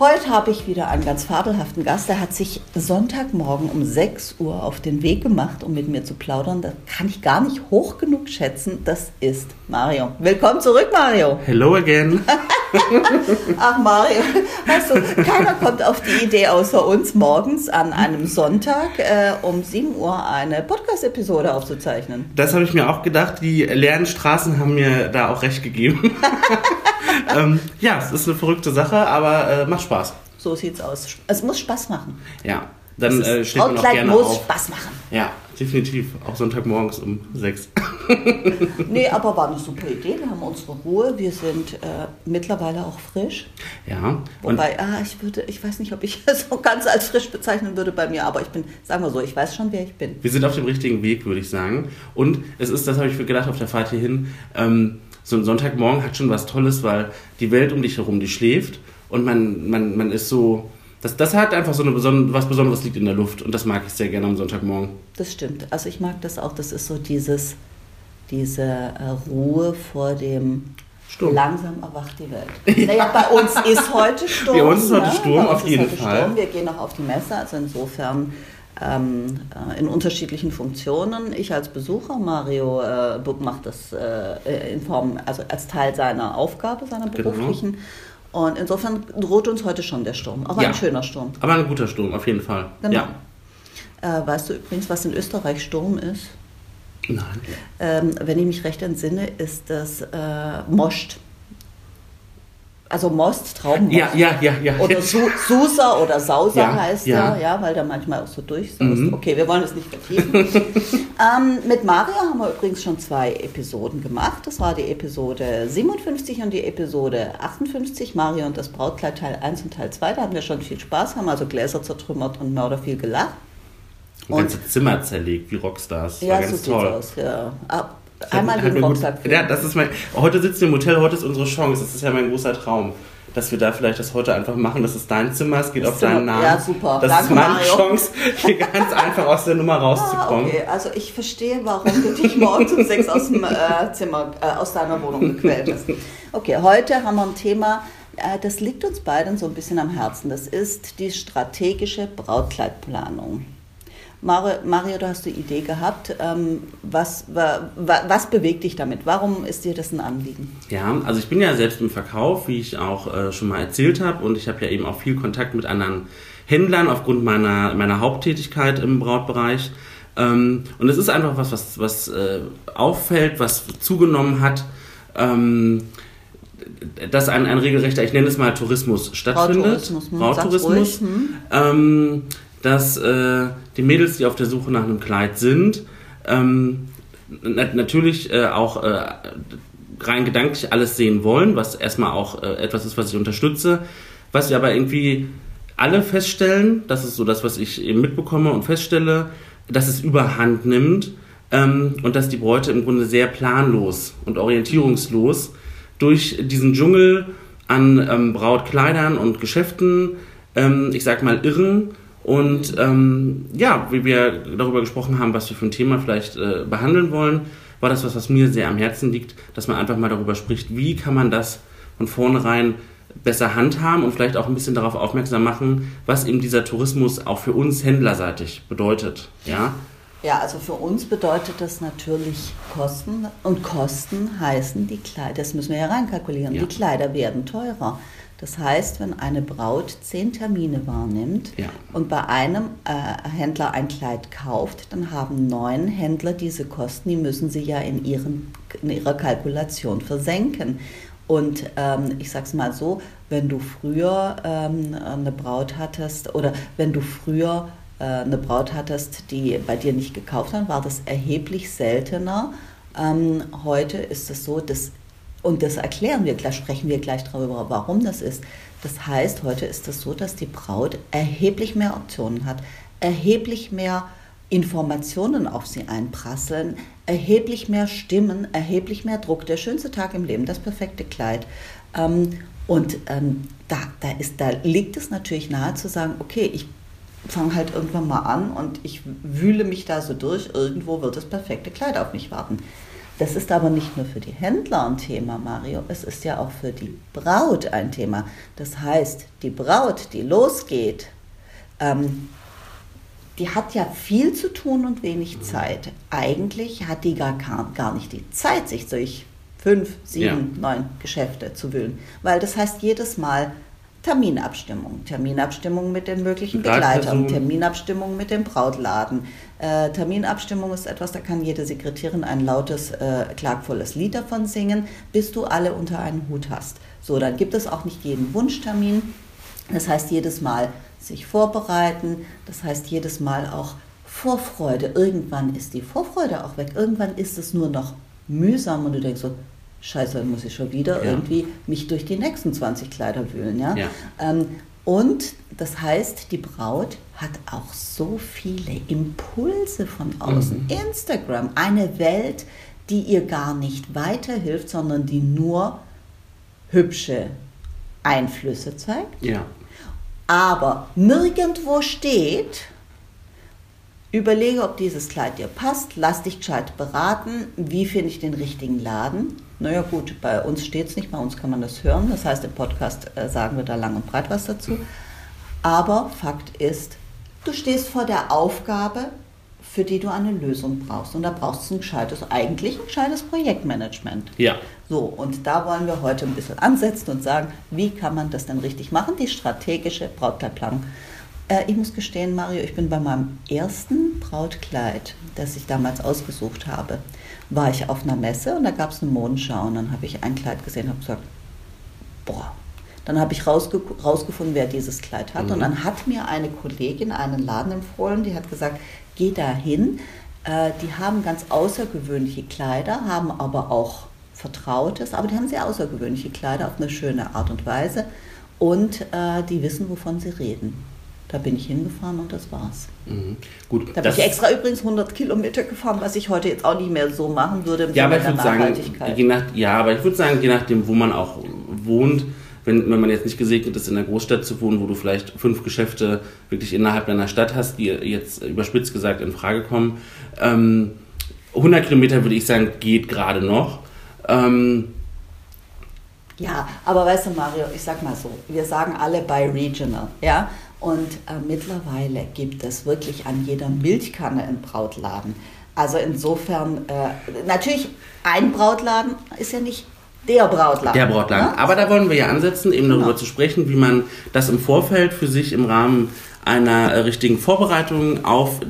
Heute habe ich wieder einen ganz fabelhaften Gast. Der hat sich Sonntagmorgen um 6 Uhr auf den Weg gemacht, um mit mir zu plaudern. Das kann ich gar nicht hoch genug schätzen. Das ist Mario. Willkommen zurück, Mario. Hello again. Ach, Mario, weißt du, keiner kommt auf die Idee außer uns, morgens an einem Sonntag äh, um 7 Uhr eine Podcast-Episode aufzuzeichnen. Das habe ich mir auch gedacht. Die leeren Straßen haben mir da auch recht gegeben. ähm, ja, es ist eine verrückte Sache, aber äh, macht Spaß. So sieht's aus. Es muss Spaß machen. Ja, dann äh, steht man auch gerne muss auf. Spaß machen. Ja, definitiv. Auch Sonntagmorgens um sechs. nee, aber war eine super Idee. Wir haben unsere Ruhe. Wir sind äh, mittlerweile auch frisch. Ja. Wobei, ah, ich würde, ich weiß nicht, ob ich es so ganz als frisch bezeichnen würde bei mir, aber ich bin, sagen wir so, ich weiß schon, wer ich bin. Wir sind auf dem richtigen Weg, würde ich sagen. Und es ist, das habe ich mir gedacht auf der Fahrt hierhin, ähm, so ein Sonntagmorgen hat schon was Tolles, weil die Welt um dich herum, die schläft und man, man, man ist so. Das, das hat einfach so eine Beson was Besonderes liegt in der Luft und das mag ich sehr gerne am Sonntagmorgen. Das stimmt. Also ich mag das auch. Das ist so dieses, diese äh, Ruhe vor dem Sturm. langsam erwacht die Welt. Naja, bei uns ist heute Sturm. Bei uns ist heute ne? Sturm, uns auf jeden Fall. Sturm. Wir gehen noch auf die Messe, also insofern ähm, äh, in unterschiedlichen Funktionen. Ich als Besucher, Mario äh, macht das äh, in Form, also als Teil seiner Aufgabe, seiner Genau. beruflichen. Und insofern droht uns heute schon der Sturm. Aber Ja. ein schöner Sturm. Aber ein guter Sturm, auf jeden Fall. Genau. Ja. Äh, weißt du übrigens, was in Österreich Sturm ist? Nein. Ähm, wenn ich mich recht entsinne, ist das äh, Most. Also Most, Traubenmost. Ja, ja, ja, ja. Oder Su Susa oder Sauser Ja, heißt ja. er, ja, weil der manchmal auch so durchsaust. Mhm. Okay, wir wollen es nicht vertiefen. ähm, mit Mario haben wir übrigens schon zwei Episoden gemacht. Das war die Episode 57 und die Episode 58. Mario und das Brautkleid Teil 1 und Teil 2. Da hatten wir schon viel Spaß, haben also Gläser zertrümmert und Mörder viel gelacht. Ein ganzes Zimmer zerlegt, wie Rockstars. Ja, so ganz sieht's toll. aus. Ja. Ab, Hat- einmal hat den gut- Rucksack Ja, das ist mein. Heute sitzen wir im Hotel, heute ist unsere Chance. Das ist ja mein großer Traum. Dass wir da vielleicht das heute einfach machen. Das ist dein Zimmer, es geht Das auf deinen Namen. ja, super. Das Danke, ist meine Mario. Chance, hier ganz einfach aus der Nummer Ah, rauszukommen. okay, also ich verstehe, warum du dich morgens um sechs aus dem äh, Zimmer, äh, aus deiner Wohnung gequält hast. Okay, heute haben wir ein Thema, äh, das liegt uns beiden so ein bisschen am Herzen. Das ist die strategische Brautkleidplanung. Mario, Mario du hast die Idee gehabt. Ähm, was, wa, wa, was bewegt dich damit? Warum ist dir das ein Anliegen? Ja, also ich bin ja selbst im Verkauf, wie ich auch äh, schon mal erzählt habe. Und ich habe ja eben auch viel Kontakt mit anderen Händlern aufgrund meiner, meiner Haupttätigkeit im Brautbereich. Ähm, und es ist einfach was, was, was äh, auffällt, was zugenommen hat. Ähm, dass ein, ein regelrechter, ich nenne es mal Tourismus stattfindet. Brautourismus, sag's Brautourismus. hm. Ähm, dass äh, die Mädels, die auf der Suche nach einem Kleid sind, ähm, na natürlich äh, auch äh, rein gedanklich alles sehen wollen, was erstmal auch äh, etwas ist, was ich unterstütze, was wir aber irgendwie alle feststellen, das ist so das, was ich eben mitbekomme und feststelle, dass es überhand nimmt ähm, und dass die Bräute im Grunde sehr planlos und orientierungslos durch diesen Dschungel an ähm, Brautkleidern und Geschäften, ähm, ich sag mal, irren und ähm, ja, wie wir darüber gesprochen haben, was wir für ein Thema vielleicht äh, behandeln wollen, war das was, was mir sehr am Herzen liegt, dass man einfach mal darüber spricht, wie kann man das von vornherein besser handhaben und vielleicht auch ein bisschen darauf aufmerksam machen, was eben dieser Tourismus auch für uns händlerseitig bedeutet. Ja, Ja, also für uns bedeutet das natürlich Kosten und Kosten heißen die Kleider, das müssen wir ja reinkalkulieren, Ja. die Kleider werden teurer. Das heißt, wenn eine Braut zehn Termine wahrnimmt Ja. und bei einem äh, Händler ein Kleid kauft, dann haben neun Händler diese Kosten, die müssen sie ja in, ihren, in ihrer Kalkulation versenken. Und ähm, ich sag's mal so, wenn du früher ähm, eine Braut hattest oder wenn du früher äh, eine Braut hattest, die bei dir nicht gekauft hat, war das erheblich seltener. Ähm, heute ist es so, dass, und das erklären wir gleich, sprechen wir gleich darüber, warum das ist. Das heißt, heute ist es so, dass die Braut erheblich mehr Optionen hat, erheblich mehr Informationen auf sie einprasseln, erheblich mehr Stimmen, erheblich mehr Druck. Der schönste Tag im Leben, das perfekte Kleid. Ähm, und ähm, da, da, ist, da liegt es natürlich nahe zu sagen, okay, ich fange halt irgendwann mal an und ich wühle mich da so durch, irgendwo wird das perfekte Kleid auf mich warten. Das ist aber nicht nur für die Händler ein Thema, Mario, es ist ja auch für die Braut ein Thema. Das heißt, die Braut, die losgeht, ähm, die hat ja viel zu tun und wenig Zeit. Eigentlich hat die gar, gar nicht die Zeit, sich durch fünf, sieben, ja. neun Geschäfte zu wühlen. Weil das heißt jedes Mal Terminabstimmung, Terminabstimmung mit den möglichen Begleitern, Terminabstimmung mit dem Brautladen. Äh, Terminabstimmung ist etwas, da kann jede Sekretärin ein lautes, äh, klagvolles Lied davon singen, bis du alle unter einen Hut hast. So, dann gibt es auch nicht jeden Wunschtermin. Das heißt, jedes Mal sich vorbereiten, das heißt, jedes Mal auch Vorfreude. Irgendwann ist die Vorfreude auch weg. Irgendwann ist es nur noch mühsam und du denkst so, scheiße, dann muss ich schon wieder ja. irgendwie mich durch die nächsten 20 Kleider wühlen. Ja? ja. Ähm, und das heißt, die Braut hat auch so viele Impulse von außen. Mhm. Instagram, eine Welt, die ihr gar nicht weiterhilft, sondern die nur hübsche Einflüsse zeigt. Ja. Aber nirgendwo steht, Überlege, ob dieses Kleid dir passt, lass dich gescheit beraten, wie finde ich den richtigen Laden. Naja gut, bei uns steht es nicht, bei uns kann man das hören, das heißt im Podcast äh, sagen wir da lang und breit was dazu. Aber Fakt ist, du stehst vor der Aufgabe, für die du eine Lösung brauchst. Und da brauchst du ein gescheites, eigentlich ein gescheites Projektmanagement. Ja. So, und da wollen wir heute ein bisschen ansetzen und sagen, wie kann man das denn richtig machen, die strategische Brautkleidplanung äh, ich muss gestehen, Mario, ich bin bei meinem ersten Brautkleid, das ich damals ausgesucht habe, war ich auf einer Messe und da gab es eine Modenschau und dann habe ich ein Kleid gesehen und habe gesagt, boah. Dann habe ich rausge rausgefunden, wer dieses Kleid hat. Mhm. Und dann hat mir eine Kollegin einen Laden empfohlen, die hat gesagt, geh da hin. Äh, die haben ganz außergewöhnliche Kleider, haben aber auch Vertrautes, aber die haben sehr außergewöhnliche Kleider auf eine schöne Art und Weise. Und äh, die wissen, wovon sie reden. Da bin ich hingefahren und das war's. Mhm. Gut, da bin ich extra übrigens 100 Kilometer gefahren, was ich heute jetzt auch nicht mehr so machen würde im ja, aber ich würde sagen, je nach, ja, aber ich würde sagen, je nachdem, wo man auch wohnt, wenn, wenn man jetzt nicht gesegnet ist, in einer Großstadt zu wohnen, wo du vielleicht fünf Geschäfte wirklich innerhalb deiner Stadt hast, die jetzt überspitzt gesagt in Frage kommen, ähm, 100 Kilometer würde ich sagen, geht gerade noch. Ähm, ja, aber weißt du, Mario, ich sag mal so, wir sagen alle bei Regional, ja. Und äh, mittlerweile gibt es wirklich an jeder Milchkanne einen Brautladen. Also insofern, äh, natürlich, ein Brautladen ist ja nicht der Brautladen. Der Brautladen. Ne? Aber da wollen wir ja ansetzen, eben darüber genau. zu sprechen, wie man das im Vorfeld für sich im Rahmen einer richtigen Vorbereitung auf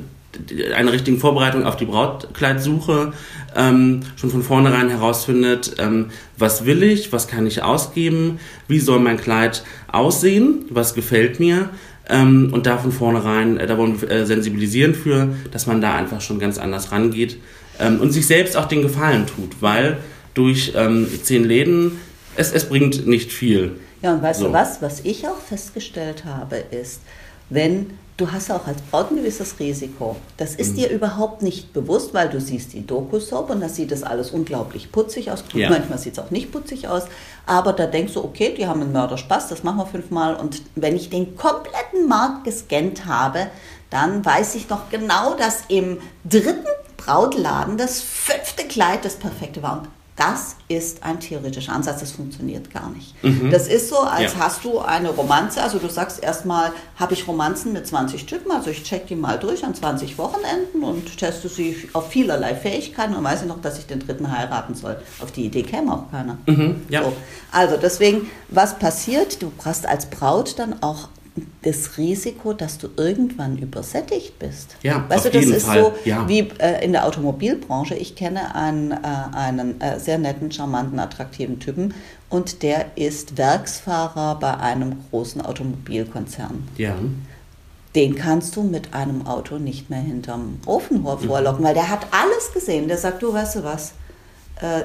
einer richtigen Vorbereitung auf die Brautkleidsuche ähm, schon von vornherein herausfindet, ähm, was will ich, was kann ich ausgeben, wie soll mein Kleid aussehen, was gefällt mir, ähm, und da von vornherein, äh, da wollen wir äh, sensibilisieren für, dass man da einfach schon ganz anders rangeht ähm, und sich selbst auch den Gefallen tut, weil durch ähm, zehn Läden, es, es bringt nicht viel. Ja, und weißt so. du was, was ich auch festgestellt habe, ist, wenn du hast auch als Braut ein gewisses Risiko. Das ist mhm. dir überhaupt nicht bewusst, weil du siehst die Doku-Soap und da sieht das alles unglaublich putzig aus. Ja. Manchmal sieht es auch nicht putzig aus, aber da denkst du, okay, die haben einen Mörderspaß, das machen wir fünfmal und wenn ich den kompletten Markt gescannt habe, dann weiß ich noch genau, dass im dritten Brautladen das fünfte Kleid das perfekte war. Und das ist ein theoretischer Ansatz, das funktioniert gar nicht. Mhm. Das ist so, als ja. hast du eine Romanze, also du sagst erstmal, habe ich Romanzen mit 20 Typen, also ich check die mal durch an 20 Wochenenden und teste sie auf vielerlei Fähigkeiten und weiß ich noch, dass ich den dritten heiraten soll. Auf die Idee käme auch keiner. Mhm. Ja. So. Also deswegen, was passiert? Du hast als Braut dann auch das Risiko, dass du irgendwann übersättigt bist. Ja, weißt auf du, das ist Fall. so ja. wie äh, in der Automobilbranche. Ich kenne einen, äh, einen äh, sehr netten, charmanten, attraktiven Typen und der ist Werksfahrer bei einem großen Automobilkonzern. Ja. Den kannst du mit einem Auto nicht mehr hinterm Ofen vorlocken, mhm. weil der hat alles gesehen. Der sagt, du weißt du was, äh,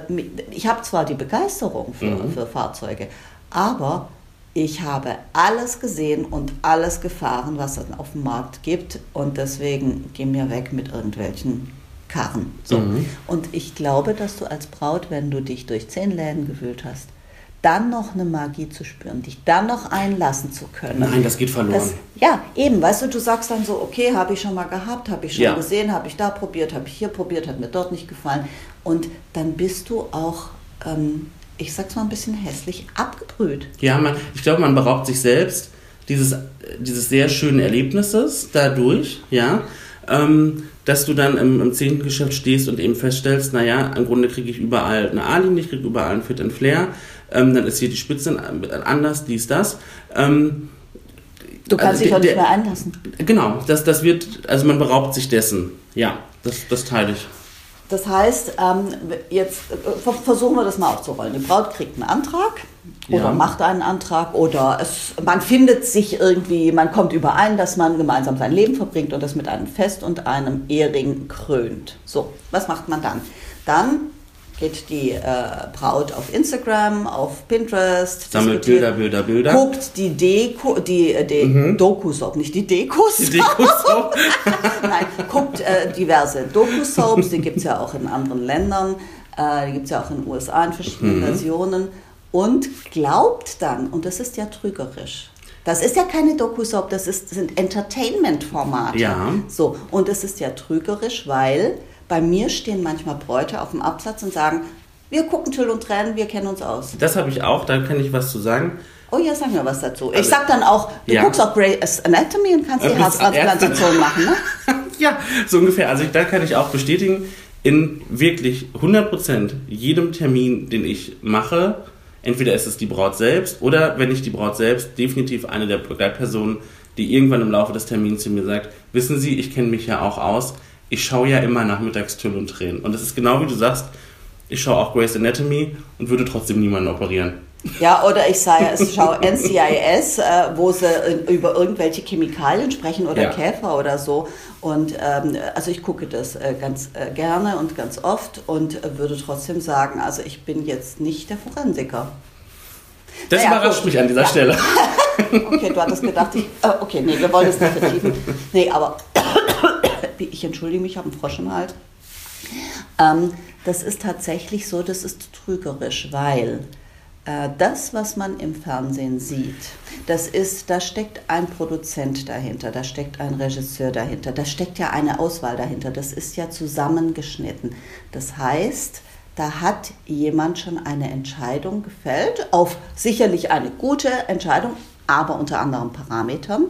ich habe zwar die Begeisterung für, mhm. für Fahrzeuge, aber ich habe alles gesehen und alles gefahren, was es auf dem Markt gibt und deswegen geh mir weg mit irgendwelchen Karren. So. Mhm. Und ich glaube, dass du als Braut, wenn du dich durch zehn Läden gewühlt hast, dann noch eine Magie zu spüren, dich dann noch einlassen zu können. Nein, das geht verloren. Das, ja, eben, weißt du, du sagst dann so, okay, habe ich schon mal gehabt, habe ich schon ja. gesehen, habe ich da probiert, habe ich hier probiert, hat mir dort nicht gefallen. Und dann bist du auch, ähm, ich sag's mal ein bisschen hässlich, abgebrüht. Ja, man, ich glaube, man beraubt sich selbst dieses, dieses sehr schönen Erlebnisses dadurch, ja. Ähm, dass du dann im, im zehnten Geschäft stehst und eben feststellst, naja, im Grunde kriege ich überall eine A-Linie, ich kriege überall einen Fit and Flair, ähm, dann ist hier die Spitze anders, dies, das. Ähm, du kannst also dich auch nicht mehr einlassen. Genau, das, das wird, also man beraubt sich dessen. Ja, das, das teile ich. Das heißt, ähm, jetzt äh, versuchen wir das mal aufzurollen. Die Braut kriegt einen Antrag oder ja. macht einen Antrag oder es, man findet sich irgendwie, man kommt überein, dass man gemeinsam sein Leben verbringt und das mit einem Fest und einem Ehering krönt. So, was macht man dann? Dann geht die äh, Braut auf Instagram, auf Pinterest, sammelt Bilder, Bilder, Bilder, guckt die Deko, die, äh, die mhm. Doku-Soap, nicht die Dekos. Die Deko-Soap. Nein, guckt äh, diverse Doku-Soaps, die gibt es ja auch in anderen Ländern, äh, die gibt es ja auch in den USA in verschiedenen mhm. Versionen und glaubt dann, und das ist ja trügerisch, das ist ja keine Doku-Soap, das ist, sind Entertainment-Formate. Ja. So, und es ist ja trügerisch, weil bei mir stehen manchmal Bräute auf dem Absatz und sagen, wir gucken Till und Tränen, wir kennen uns aus. Das habe ich auch, da kann ich was zu sagen. Oh ja, sag mir was dazu. Also, ich sag dann auch, du ja. guckst auch Grey's Anatomy und kannst die Herztransplantation machen, ne? ja, so ungefähr. Also da kann ich auch bestätigen, in wirklich 100% jedem Termin, den ich mache, entweder ist es die Braut selbst oder wenn nicht die Braut selbst, definitiv eine der Begleitpersonen, die irgendwann im Laufe des Termins zu mir sagt, wissen Sie, ich kenne mich ja auch aus, ich schaue ja immer nachmittags Tüll und Tränen. Und das ist genau wie du sagst, ich schaue auch Grey's Anatomy und würde trotzdem niemanden operieren. Ja, oder ich sage, ich schaue NCIS, äh, wo sie über irgendwelche Chemikalien sprechen oder ja. Käfer oder so. Und ähm, also ich gucke das äh, ganz äh, gerne und ganz oft und würde trotzdem sagen, also ich bin jetzt nicht der Forensiker. Das naja, überrascht gut. mich an dieser ja. Stelle. okay, du hattest gedacht, ich, äh, okay, nee, wir wollen es nicht vertiefen. Nee, aber ich entschuldige mich, ich habe einen Frosch im Hals. Ähm, das ist tatsächlich so, das ist trügerisch, weil äh, das, was man im Fernsehen sieht, das ist, da steckt ein Produzent dahinter, da steckt ein Regisseur dahinter, da steckt ja eine Auswahl dahinter, das ist ja zusammengeschnitten. Das heißt, da hat jemand schon eine Entscheidung gefällt, auf sicherlich eine gute Entscheidung, aber unter anderen Parametern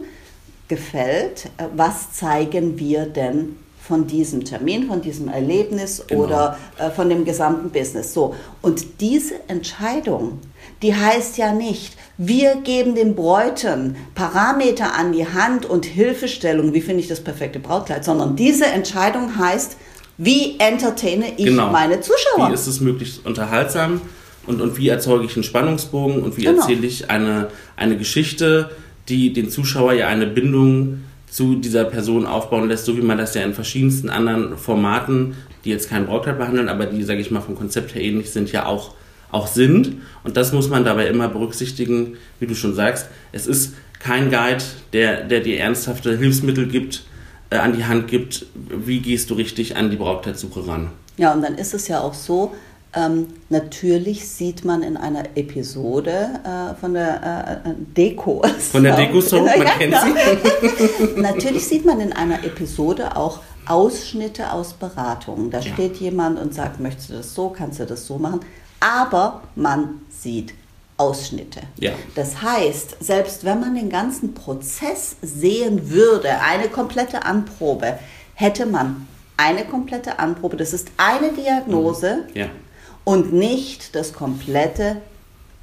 gefällt, äh, was zeigen wir denn von diesem Termin, von diesem Erlebnis genau. oder äh, von dem gesamten Business. So. Und diese Entscheidung, die heißt ja nicht, wir geben den Bräuten Parameter an die Hand und Hilfestellung, wie finde ich das perfekte Brautkleid, sondern diese Entscheidung heißt, wie entertaine ich genau. meine Zuschauer? Wie ist es möglichst unterhaltsam und, und wie erzeuge ich einen Spannungsbogen und wie genau. erzähle ich eine, eine Geschichte, die den Zuschauer ja eine Bindung zu dieser Person aufbauen lässt, so wie man das ja in verschiedensten anderen Formaten, die jetzt kein Brautkleid behandeln, aber die, sage ich mal, vom Konzept her ähnlich sind, ja auch, auch sind. Und das muss man dabei immer berücksichtigen, wie du schon sagst. Es ist kein Guide, der, der dir ernsthafte Hilfsmittel gibt, äh, an die Hand gibt, wie gehst du richtig an die Brautkleidsuche ran. Ja, und dann ist es ja auch so, ähm, natürlich sieht man in einer Episode äh, von der äh, äh Deko. Von der Deko Soap, man ja, kennt sie. natürlich sieht man in einer Episode auch Ausschnitte aus Beratungen. Da ja. steht jemand und sagt, möchtest du das so, kannst du das so machen. Aber man sieht Ausschnitte. Ja. Das heißt, selbst wenn man den ganzen Prozess sehen würde, eine komplette Anprobe, hätte man eine komplette Anprobe, das ist eine Diagnose. Mhm. Ja und nicht das komplette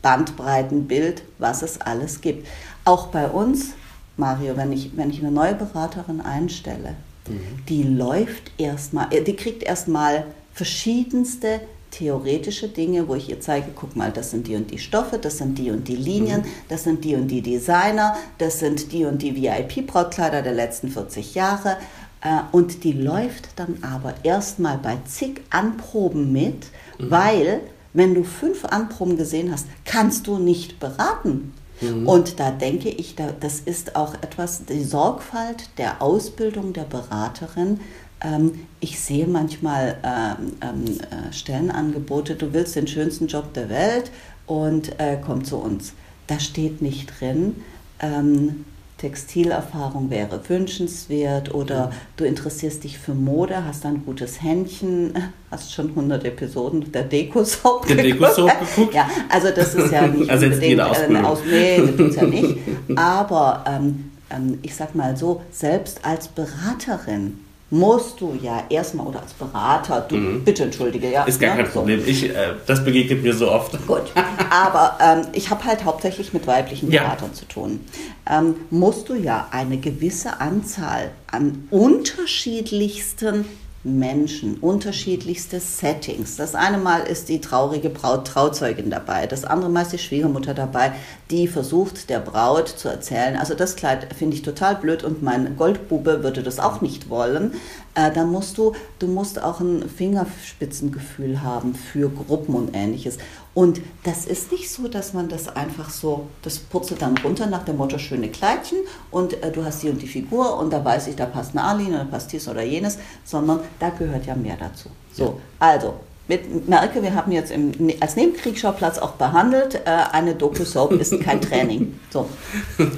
Bandbreitenbild, was es alles gibt. Auch bei uns, Mario, wenn ich, wenn ich eine neue Beraterin einstelle, mhm. die läuft erstmal, äh, die kriegt erstmal verschiedenste theoretische Dinge, wo ich ihr zeige, guck mal, das sind die und die Stoffe, das sind die und die Linien, mhm. das sind die und die Designer, das sind die und die VIP-Brautkleider der letzten 40 Jahre. Äh, und die läuft dann aber erstmal bei zig Anproben mit, Mhm. Weil, wenn du fünf Anproben gesehen hast, kannst du nicht beraten. Mhm. Und da denke ich, da, das ist auch etwas, die Sorgfalt der Ausbildung der Beraterin. Ähm, ich sehe manchmal ähm, ähm, äh, Stellenangebote, du willst den schönsten Job der Welt und äh, komm zu uns. Da steht nicht drin, Textilerfahrung wäre wünschenswert oder du interessierst dich für Mode, hast ein gutes Händchen, hast schon 100 Episoden der Deko-Soap geguckt. geguckt. Ja, also das ist ja nicht also unbedingt eine Aus nee, das tut's ja nicht. Aber ähm, ähm, ich sag mal so, selbst als Beraterin musst du ja erstmal oder als Berater, du, mhm. bitte entschuldige, ja. Ist gar ne? kein Problem. Ich, äh, das begegnet mir so oft. Gut, aber ähm, ich habe halt hauptsächlich mit weiblichen Beratern ja. zu tun. Ähm, musst du ja eine gewisse Anzahl an unterschiedlichsten Menschen, unterschiedlichste Settings. Das eine Mal ist die traurige Braut Trauzeugin dabei, das andere Mal ist die Schwiegermutter dabei, die versucht der Braut zu erzählen, also das Kleid finde ich total blöd und mein Goldbube würde das auch nicht wollen. Äh, dann musst du, du musst auch ein Fingerspitzengefühl haben für Gruppen und ähnliches. Und das ist nicht so, dass man das einfach so, das purzelt dann runter nach dem Motto schöne Kleidchen und äh, du hast die und die Figur und da weiß ich, da passt eine Arline, da passt dies oder jenes, sondern da gehört ja mehr dazu. So, ja. also mit, merke, wir haben jetzt im, als Nebenkriegsschauplatz auch behandelt, äh, eine Doku-Soap ist kein Training. So,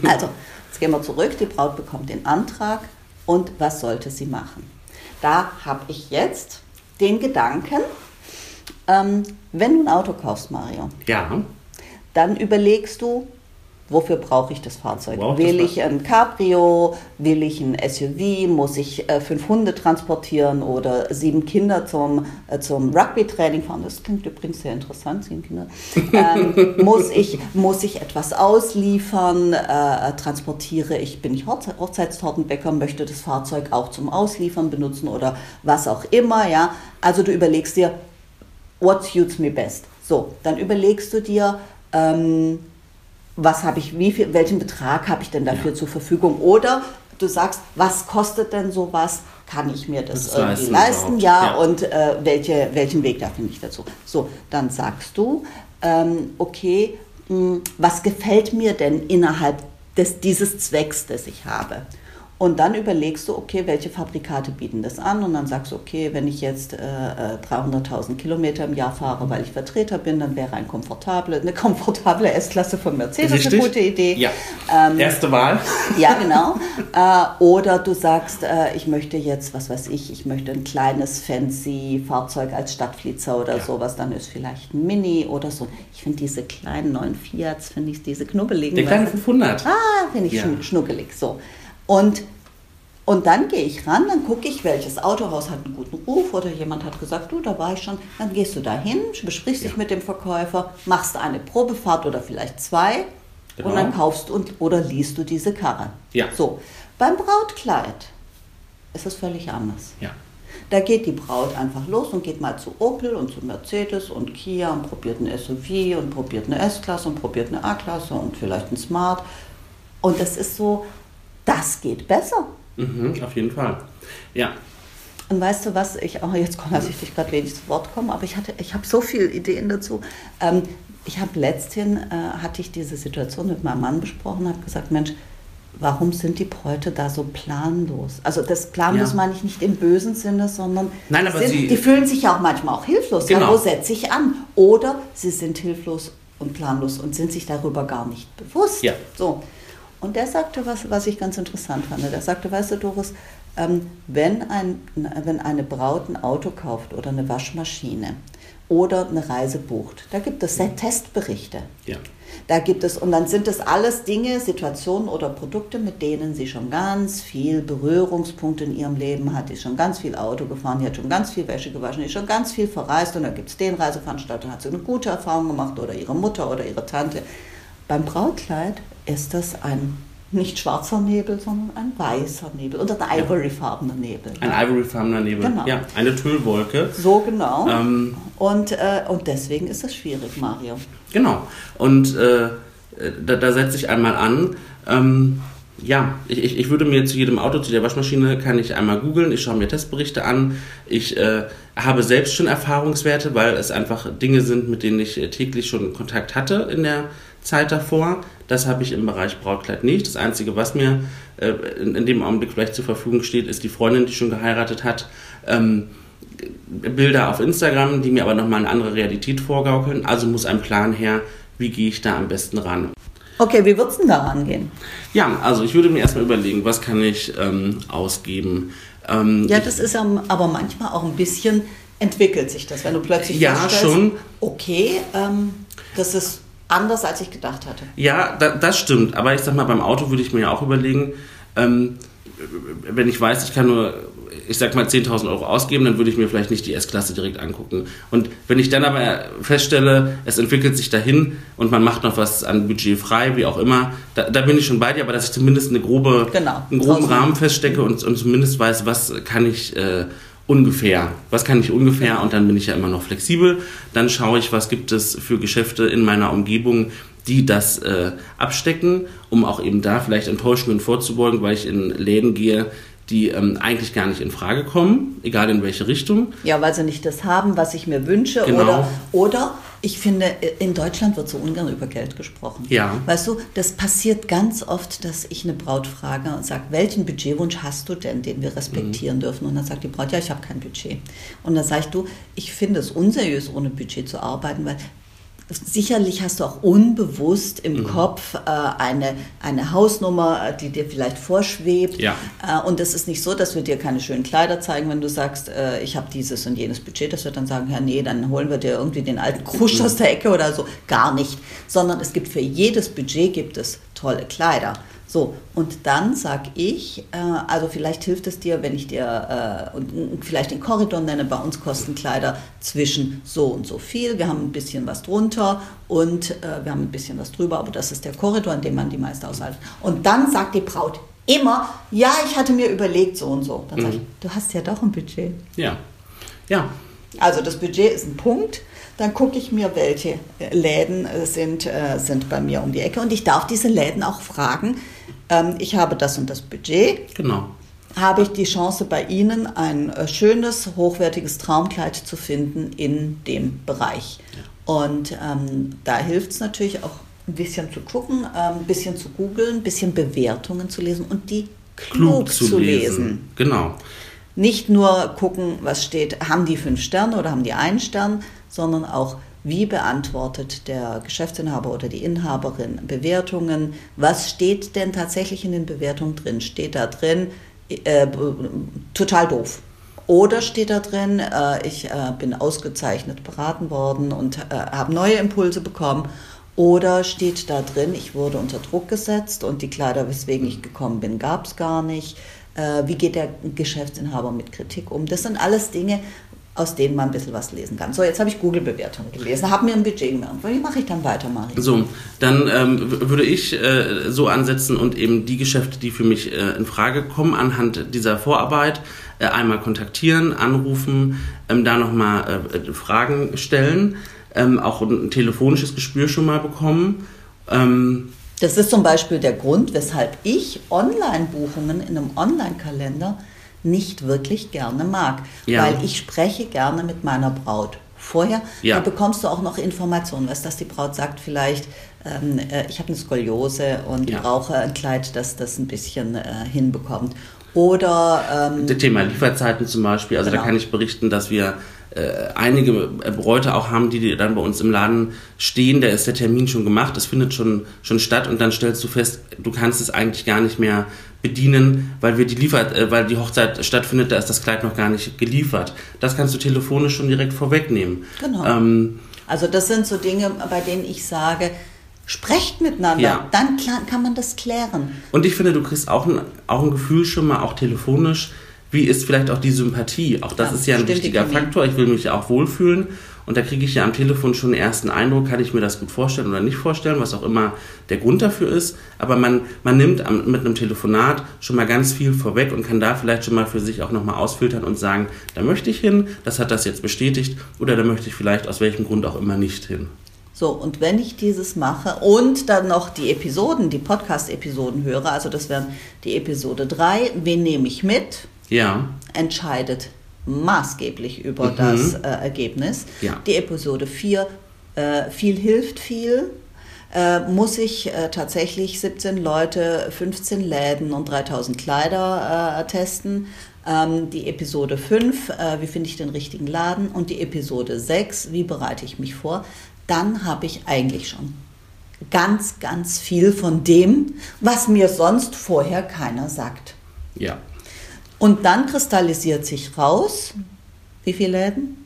also, jetzt gehen wir zurück, die Braut bekommt den Antrag und was sollte sie machen? Da habe ich jetzt den Gedanken, ähm, wenn du ein Auto kaufst, Mario, ja. dann überlegst du, wofür brauche ich das Fahrzeug? Wow, will das ich ein Cabrio? Will ich ein SUV? Muss ich äh, fünf Hunde transportieren oder sieben Kinder zum, äh, zum Rugby-Training fahren? Das klingt übrigens sehr interessant, sieben Kinder. Ähm, muss, ich, muss ich etwas ausliefern? Äh, transportiere ich, bin ich Hochze Hochzeitstortenbäcker, möchte das Fahrzeug auch zum Ausliefern benutzen oder was auch immer, ja? Also du überlegst dir, what suits me best? So, dann überlegst du dir, ähm, was habe ich, wie viel, welchen Betrag habe ich denn dafür ja. zur Verfügung? Oder du sagst, was kostet denn sowas? Kann ich mir das, das irgendwie leisten? Ja, ja, und äh, welche, welchen Weg da finde ich dazu? So, dann sagst du, ähm, okay, mh, hm, was gefällt mir denn innerhalb des, dieses Zwecks, das ich habe? Und dann überlegst du, okay, welche Fabrikate bieten das an? Und dann sagst du, okay, wenn ich jetzt äh, 300.000 äh, Kilometer im Jahr fahre, weil ich Vertreter bin, dann wäre ein komfortable, eine komfortable S-Klasse von Mercedes Richtig. eine gute Idee. Ja. Ähm, Erste Wahl. Ja, genau. äh, oder du sagst, äh, ich möchte jetzt, was weiß ich, ich möchte ein kleines fancy Fahrzeug als Stadtflitzer oder ja. sowas, dann ist vielleicht ein Mini oder so. Ich finde diese kleinen neuen Fiats, finde ich diese knubbeligen. Der kleine 500. Ah, finde ich ja. schnuckelig. So. Und, und dann gehe ich ran, dann gucke ich, welches Autohaus hat einen guten Ruf oder jemand hat gesagt, du, da war ich schon. Dann gehst du da hin, besprichst dich mit dem Verkäufer, machst eine Probefahrt oder vielleicht zwei genau. und dann kaufst und, oder liest du diese Karre. Ja. So, beim Brautkleid ist es völlig anders. Ja. Da geht die Braut einfach los und geht mal zu Opel und zu Mercedes und Kia und probiert ein SUV und probiert eine S-Klasse und probiert eine A-Klasse und vielleicht ein Smart. Und das ist so, das geht besser. Mhm, auf jeden Fall. Ja. Und weißt du was, ich auch jetzt lasse ich dich gerade wenig zu Wort kommen, aber ich hatte, ich habe so viele Ideen dazu. Ähm, ich habe letzthin äh, hatte ich diese Situation mit meinem Mann besprochen, habe gesagt, Mensch, warum sind die Bräute da so planlos? Also das planlos ja. meine ich nicht im bösen Sinne, sondern Nein, aber sind, sie, die fühlen sich ja auch manchmal auch hilflos. Genau. Ja, wo setze ich an? Oder sie sind hilflos und planlos und sind sich darüber gar nicht bewusst. Ja. So. Und der sagte was, was ich ganz interessant fand. Der sagte, weißt du, Doris, ähm, wenn, ein, wenn eine Braut ein Auto kauft oder eine Waschmaschine oder eine Reise bucht, da gibt es mhm. Testberichte. Ja. Da gibt es, und dann sind das alles Dinge, Situationen oder Produkte, mit denen sie schon ganz viel Berührungspunkte in ihrem Leben hat. Die ist schon ganz viel Auto gefahren, die hat schon ganz viel Wäsche gewaschen, die ist schon ganz viel verreist und da gibt es den Reiseveranstalter, hat sie eine gute Erfahrung gemacht oder ihre Mutter oder ihre Tante. Beim Brautkleid ist das ein nicht schwarzer Nebel, sondern ein weißer Nebel oder ein ivoryfarbener Nebel. Ein ivoryfarbener Nebel, genau. ja, eine Tüllwolke. So genau. Ähm, und, äh, und deswegen ist das schwierig, Mario. Genau. Und äh, da, da setze ich einmal an. Ähm, ja, ich, ich würde mir zu jedem Auto, zu der Waschmaschine, kann ich einmal googeln, ich schaue mir Testberichte an, ich äh, habe selbst schon Erfahrungswerte, weil es einfach Dinge sind, mit denen ich äh, täglich schon Kontakt hatte in der Zeit davor. Das habe ich im Bereich Brautkleid nicht. Das Einzige, was mir äh, in, in, dem Augenblick vielleicht zur Verfügung steht, ist die Freundin, die schon geheiratet hat. Ähm, Bilder auf Instagram, die mir aber nochmal eine andere Realität vorgaukeln. Also muss ein Plan her, wie gehe ich da am besten ran. Okay, wie würdest du da rangehen? Ja, also ich würde mir erstmal überlegen, was kann ich ähm, ausgeben. Ähm, ja, das ist aber manchmal auch ein bisschen, entwickelt sich das, wenn du plötzlich ja, schon. okay, ähm, das ist anders, als ich gedacht hatte. Ja, da, das stimmt. Aber ich sag mal, beim Auto würde ich mir ja auch überlegen, ähm, wenn ich weiß, ich kann nur ich sag mal 10.000 Euro ausgeben, dann würde ich mir vielleicht nicht die S-Klasse direkt angucken. Und wenn ich dann aber feststelle, es entwickelt sich dahin und man macht noch was an Budget frei, wie auch immer, da, da bin ich schon bei dir, aber dass ich zumindest eine grobe, genau. einen groben Rahmen feststecke und, und, zumindest weiß, was kann ich äh, ungefähr, was kann ich ungefähr und dann bin ich ja immer noch flexibel. Dann schaue ich, was gibt es für Geschäfte in meiner Umgebung, die das äh, abstecken, um auch eben da vielleicht Enttäuschungen vorzubeugen, weil ich in Läden gehe, die ähm, eigentlich gar nicht in Frage kommen, egal in welche Richtung. Ja, weil sie nicht das haben, was ich mir wünsche. Genau. Oder, oder ich finde, in Deutschland wird so ungern über Geld gesprochen. Ja. Weißt du, das passiert ganz oft, dass ich eine Braut frage und sage, welchen Budgetwunsch hast du denn, den wir respektieren mhm. dürfen? Und dann sagt die Braut, ja, ich habe kein Budget. Und dann sage ich, du, ich finde es unseriös, ohne Budget zu arbeiten, weil Sicherlich hast du auch unbewusst im mhm. Kopf äh, eine, eine Hausnummer, die dir vielleicht vorschwebt. Ja. Äh, und es ist nicht so, dass wir dir keine schönen Kleider zeigen, wenn du sagst, äh, ich habe dieses und jenes Budget, dass wir dann sagen, ja nee, dann holen wir dir irgendwie den alten Krusch mhm. aus der Ecke oder so. Gar nicht. Sondern es gibt für jedes Budget gibt es tolle Kleider. So, und dann sage ich, äh, also vielleicht hilft es dir, wenn ich dir äh, und, vielleicht den Korridor nenne, bei uns kosten Kleider zwischen so und so viel. Wir haben ein bisschen was drunter und äh, wir haben ein bisschen was drüber, aber das ist der Korridor, in dem man die meiste aushalten. Und dann sagt die Braut immer, ja, ich hatte mir überlegt so und so. Dann mhm. sage ich, du hast ja doch ein Budget. Ja, ja. Also das Budget ist ein Punkt dann gucke ich mir, welche Läden äh, sind, äh, sind bei mir um die Ecke. Und ich darf diese Läden auch fragen, ähm, ich habe das und das Budget. Genau. Habe ich die Chance bei Ihnen ein äh, schönes, hochwertiges Traumkleid zu finden in dem Bereich. Ja. Und ähm, da hilft es natürlich auch ein bisschen zu gucken, ähm, ein bisschen zu googeln, ein bisschen Bewertungen zu lesen und die klug, klug zu, zu lesen. lesen. Genau. Nicht nur gucken, was steht, haben die fünf Sterne oder haben die einen Stern, sondern auch wie beantwortet der Geschäftsinhaber oder die Inhaberin Bewertungen? Was steht denn tatsächlich in den Bewertungen drin? Steht da drin, äh, total doof? Oder steht da drin, äh, ich äh, bin ausgezeichnet beraten worden und äh, habe neue Impulse bekommen? Oder steht da drin, ich wurde unter Druck gesetzt und die Kleider, weswegen ich gekommen bin, gab es gar nicht? Äh, wie geht der Geschäftsinhaber mit Kritik um? Das sind alles Dinge, aus denen man ein bisschen was lesen kann. So, jetzt habe ich Google-Bewertungen gelesen, habe mir ein Budget gemacht. Wie mache ich dann weiter, Marie? So, dann ähm, würde ich äh, so ansetzen und eben die Geschäfte, die für mich äh, in Frage kommen, anhand dieser Vorarbeit äh, einmal kontaktieren, anrufen, ähm, da nochmal äh, Fragen stellen, ähm, auch ein telefonisches Gespür schon mal bekommen. Ähm, das ist zum Beispiel der Grund, weshalb ich Online-Buchungen in einem Online-Kalender nicht wirklich gerne mag, ja. weil ich spreche gerne mit meiner Braut vorher. Ja. Da bekommst du auch noch Informationen, was dass die Braut sagt, vielleicht ähm, äh, ich habe eine Skoliose und ja. brauche ein Kleid, das das ein bisschen äh, hinbekommt. Oder ähm, das Thema Lieferzeiten zum Beispiel. Also genau. da kann ich berichten, dass wir äh, einige Bräute auch haben, die dann bei uns im Laden stehen, da ist der Termin schon gemacht, es findet schon, schon statt und dann stellst du fest, du kannst es eigentlich gar nicht mehr bedienen, weil wir die liefert, äh, weil die Hochzeit stattfindet, da ist das Kleid noch gar nicht geliefert. Das kannst du telefonisch schon direkt vorwegnehmen. Genau. Ähm, also das sind so Dinge, bei denen ich sage, sprecht miteinander, ja. dann kann man das klären. Und ich finde, du kriegst auch ein, auch ein Gefühl schon mal, auch telefonisch, wie ist vielleicht auch die Sympathie? Auch das ja, ist ja ein wichtiger Faktor. Ich will mich ja auch wohlfühlen. Und da kriege ich ja am Telefon schon einen ersten Eindruck, kann ich mir das gut vorstellen oder nicht vorstellen, was auch immer der Grund dafür ist. Aber man, man nimmt am, mit einem Telefonat schon mal ganz viel vorweg und kann da vielleicht schon mal für sich auch nochmal ausfiltern und sagen, da möchte ich hin, das hat das jetzt bestätigt oder da möchte ich vielleicht aus welchem Grund auch immer nicht hin. So, und wenn ich dieses mache und dann noch die Episoden, die Podcast-Episoden höre, also das wären die Episode 3, wen nehme ich mit? Ja. entscheidet maßgeblich über mhm. das äh, Ergebnis. Ja. Die Episode 4, äh, viel hilft viel. äh, muss ich äh, tatsächlich 17 Leute, 15 Läden und 3000 Kleider äh, testen. Ähm, die Episode 5, äh, wie finde ich den richtigen Laden? Und die Episode 6, wie bereite ich mich vor? Dann habe ich eigentlich schon ganz, ganz viel von dem, was mir sonst vorher keiner sagt. Ja. Und dann kristallisiert sich raus, wie viele Läden?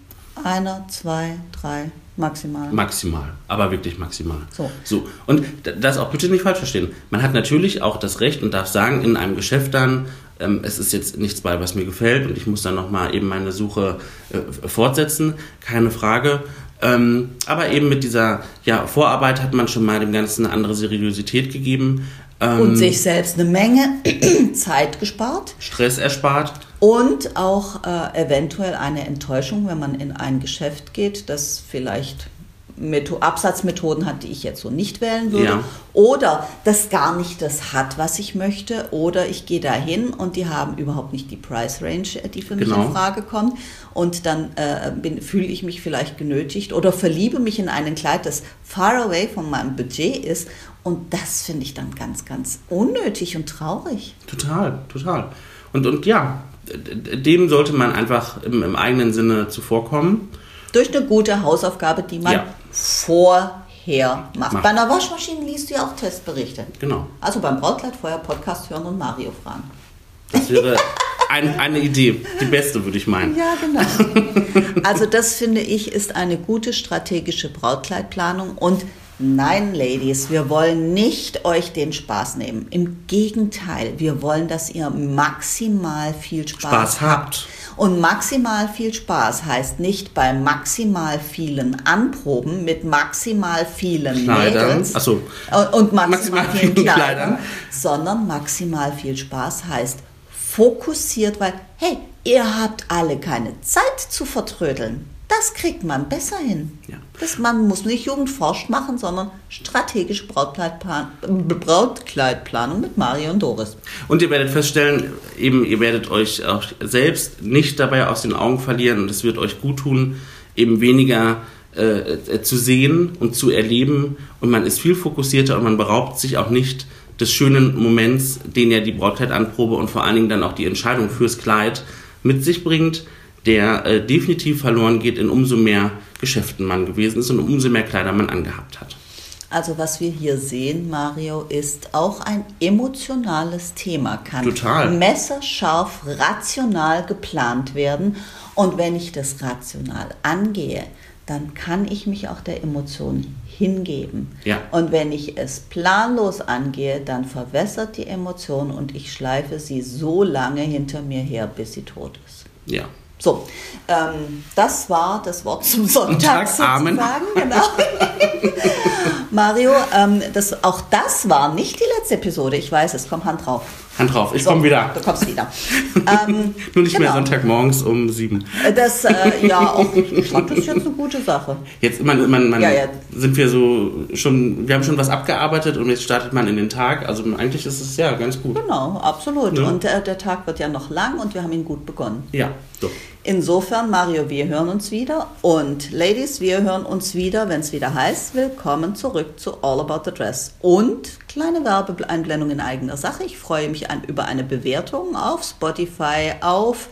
Einer, zwei, drei, maximal. Maximal, aber wirklich maximal. So. so. Und das auch bitte nicht falsch verstehen. Man hat natürlich auch das Recht und darf sagen, in einem Geschäft dann, ähm, es ist jetzt nichts bei, was mir gefällt und ich muss dann nochmal eben meine Suche äh, fortsetzen, keine Frage. Ähm, aber eben mit dieser ja, Vorarbeit hat man schon mal dem Ganzen eine andere Seriosität gegeben. Ähm, und sich selbst eine Menge Zeit gespart. Stress erspart. Und auch äh, eventuell eine Enttäuschung, wenn man in ein Geschäft geht, das vielleicht Metho Absatzmethoden hat, die ich jetzt so nicht wählen würde. Ja. Oder das gar nicht das hat, was ich möchte. Oder ich gehe da hin und die haben überhaupt nicht die Price Range, die für mich genau. in Frage kommt. Und dann äh, fühle ich mich vielleicht genötigt oder verliebe mich in ein Kleid, das far away von meinem Budget ist. Und das finde ich dann ganz, ganz unnötig und traurig. Total, total. Und, und ja, dem sollte man einfach im, im eigenen Sinne zuvorkommen. Durch eine gute Hausaufgabe, die man ja vorher macht. Macht. Bei einer Waschmaschine liest du ja auch Testberichte. Genau. Also beim Brautkleid vorher Podcast hören und Mario fragen. Das wäre ein, eine Idee, die beste, würde ich meinen. Ja, genau. Also das finde ich ist eine gute strategische Brautkleidplanung und Nein, Ladies, wir wollen nicht euch den Spaß nehmen. Im Gegenteil, wir wollen, dass ihr maximal viel Spaß, Spaß habt. Und maximal viel Spaß heißt nicht bei maximal vielen Anproben mit maximal vielen Kleidern. Mädels Achso. und maximal, maximal vielen Kleidern, Kleidern, sondern maximal viel Spaß heißt fokussiert, weil, hey, ihr habt alle keine Zeit zu vertrödeln. Das kriegt man besser hin. Ja. Das, man muss nicht Jugendforscht machen, sondern strategische Brautkleidplan Brautkleidplanung mit Mario und Doris. Und ihr werdet feststellen, eben ihr werdet euch auch selbst nicht dabei aus den Augen verlieren und es wird euch gut tun, eben weniger äh, zu sehen und zu erleben und man ist viel fokussierter und man beraubt sich auch nicht des schönen Moments, den ja die Brautkleidanprobe und vor allen Dingen dann auch die Entscheidung fürs Kleid mit sich bringt der äh, definitiv verloren geht, in umso mehr Geschäften man gewesen ist und umso mehr Kleider man angehabt hat. Also was wir hier sehen, Mario, ist auch ein emotionales Thema, kann Total. messerscharf rational geplant werden. Und wenn ich das rational angehe, dann kann ich mich auch der Emotion hingeben. Ja. Und wenn ich es planlos angehe, dann verwässert die Emotion und ich schleife sie so lange hinter mir her, bis sie tot ist. Ja. So, ähm, das war das Wort zum Sonntag sozusagen. Genau. Mario, ähm, das, auch das war nicht die letzte Episode. Ich weiß es. Komm, Hand drauf. Hand drauf, ich so, komme wieder. Du kommst wieder. Ähm, Nur nicht genau. mehr Sonntagmorgens um sieben. Äh, das, äh, ja, auch, ich fand das jetzt eine gute Sache. Jetzt man, man, man ja, ja. sind wir so schon, wir haben schon was abgearbeitet und jetzt startet man in den Tag. Also eigentlich ist es ja ganz gut. Genau, absolut. Ja. Und äh, der Tag wird ja noch lang und wir haben ihn gut begonnen. Ja, so. Insofern, Mario, wir hören uns wieder. Und Ladies, wir hören uns wieder, wenn es wieder heißt, willkommen zurück zu All About the Dress. Und kleine Werbeeinblendung in eigener Sache. Ich freue mich an, über eine Bewertung auf Spotify, auf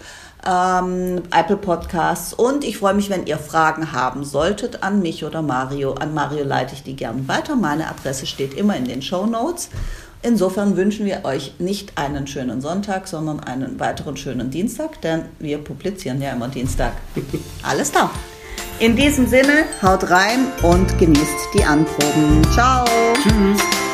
ähm, Apple Podcasts. Und ich freue mich, wenn ihr Fragen haben solltet an mich oder Mario. An Mario leite ich die gerne weiter. Meine Adresse steht immer in den Show Notes. Insofern wünschen wir euch nicht einen schönen Sonntag, sondern einen weiteren schönen Dienstag, denn wir publizieren ja immer Dienstag. Alles da. In diesem Sinne, haut rein und genießt die Anproben. Ciao. Tschüss.